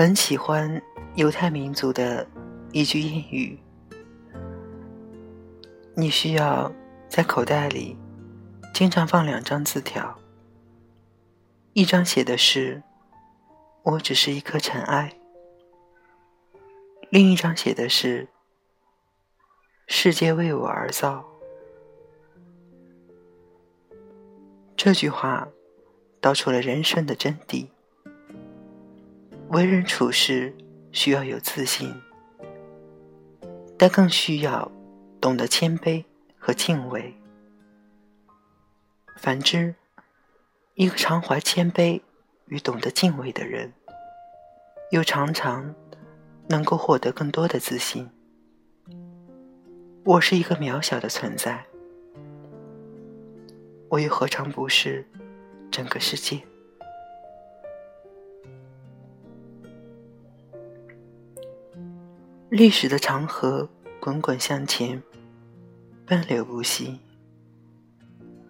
很喜欢犹太民族的一句谚语：“你需要在口袋里经常放两张字条，一张写的是‘我只是一颗尘埃’，另一张写的是‘世界为我而造’。”这句话道出了人生的真谛。为人处事需要有自信，但更需要懂得谦卑和敬畏。反之，一个常怀谦卑与懂得敬畏的人，又常常能够获得更多的自信。我是一个渺小的存在，我又何尝不是整个世界？历史的长河滚滚向前，奔流不息。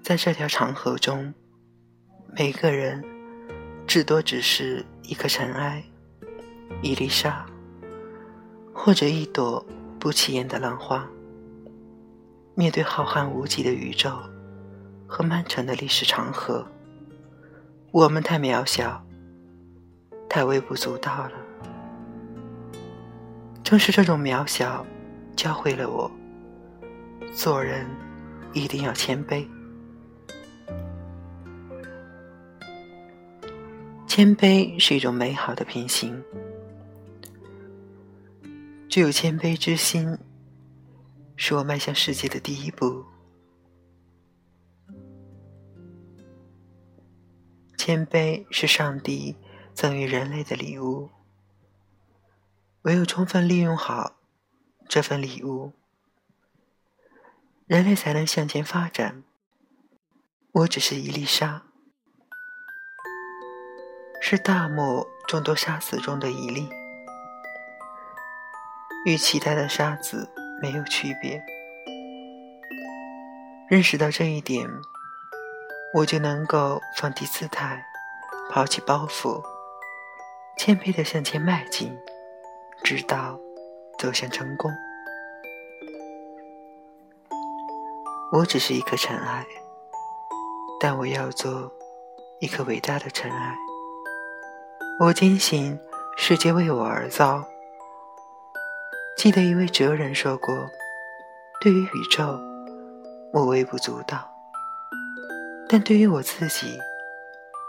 在这条长河中，每个人至多只是一颗尘埃、一粒沙，或者一朵不起眼的浪花。面对浩瀚无际的宇宙和漫长的历史长河，我们太渺小，太微不足道了。正是这种渺小，教会了我做人一定要谦卑。谦卑是一种美好的品行，具有谦卑之心，是我迈向世界的第一步。谦卑是上帝赠予人类的礼物。唯有充分利用好这份礼物，人类才能向前发展。我只是一粒沙，是大漠众多沙子中的一粒，与其他的沙子没有区别。认识到这一点，我就能够放低姿态，抛弃包袱，谦卑的向前迈进。直到走向成功。我只是一颗尘埃，但我要做一颗伟大的尘埃。我坚信世界为我而造。记得一位哲人说过：“对于宇宙，我微不足道；但对于我自己，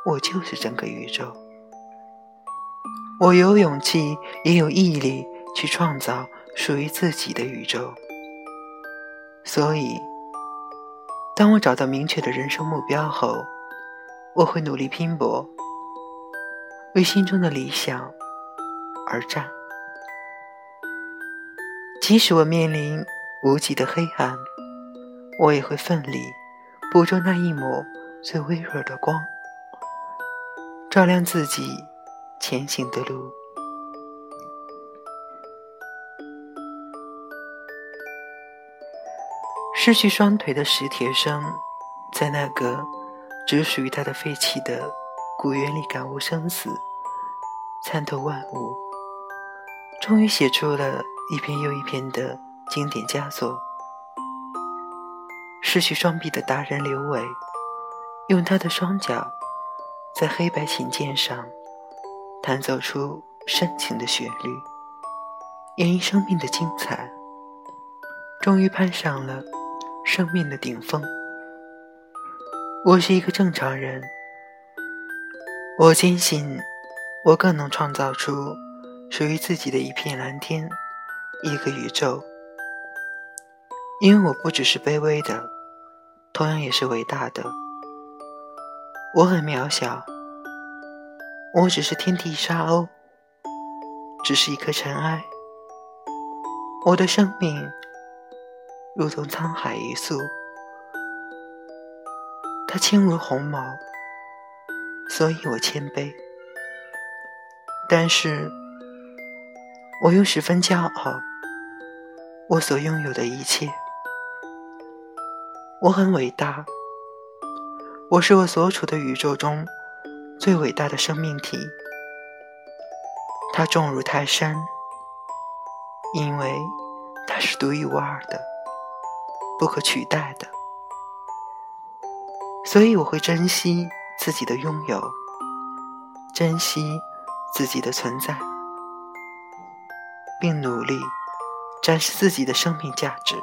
我就是整个宇宙。”我有勇气，也有毅力去创造属于自己的宇宙。所以，当我找到明确的人生目标后，我会努力拼搏，为心中的理想而战。即使我面临无际的黑暗，我也会奋力捕捉那一抹最微弱的光，照亮自己。前行的路，失去双腿的史铁生，在那个只属于他的废弃的古园里感悟生死，参透万物，终于写出了一篇又一篇的经典佳作。失去双臂的达人刘伟，用他的双脚在黑白琴键上。弹奏出深情的旋律，演绎生命的精彩，终于攀上了生命的顶峰。我是一个正常人，我坚信我更能创造出属于自己的一片蓝天，一个宇宙。因为我不只是卑微的，同样也是伟大的。我很渺小。我只是天地沙鸥，只是一颗尘埃。我的生命如同沧海一粟，它轻如鸿毛，所以我谦卑。但是，我又十分骄傲，我所拥有的一切。我很伟大，我是我所处的宇宙中。最伟大的生命体，它重如泰山，因为它是独一无二的、不可取代的。所以我会珍惜自己的拥有，珍惜自己的存在，并努力展示自己的生命价值。